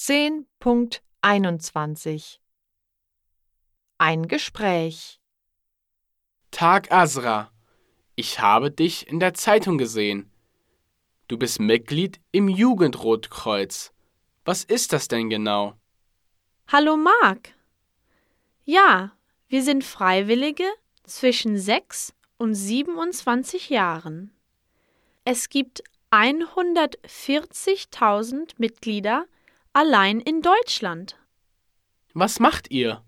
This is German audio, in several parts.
10.21 Ein Gespräch Tag Asra. Ich habe dich in der Zeitung gesehen. Du bist Mitglied im Jugendrotkreuz. Was ist das denn genau? Hallo Marc. Ja, wir sind Freiwillige zwischen 6 und 27 Jahren. Es gibt 140.000 Mitglieder allein in Deutschland. Was macht ihr?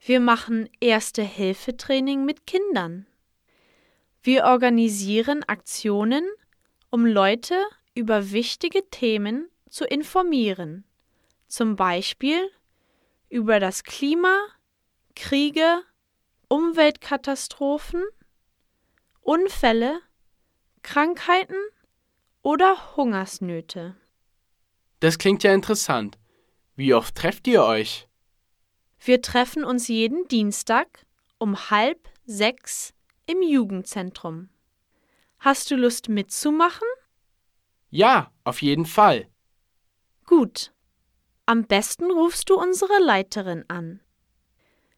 Wir machen Erste-Hilfe-Training mit Kindern. Wir organisieren Aktionen, um Leute über wichtige Themen zu informieren, zum Beispiel über das Klima, Kriege, Umweltkatastrophen, Unfälle, Krankheiten oder Hungersnöte. Das klingt ja interessant. Wie oft trefft ihr euch? Wir treffen uns jeden Dienstag um halb sechs im Jugendzentrum. Hast du Lust mitzumachen? Ja, auf jeden Fall. Gut. Am besten rufst du unsere Leiterin an.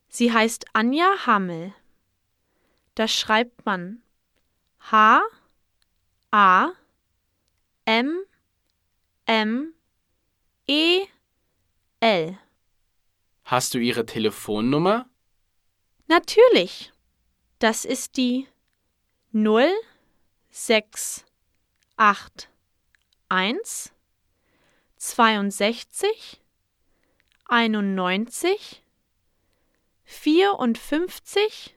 Sie heißt Anja Hammel. Da schreibt man H A M M E L. Hast du ihre Telefonnummer? Natürlich. Das ist die 0681 62 91 54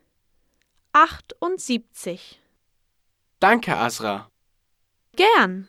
78. Danke, Asra. Gern.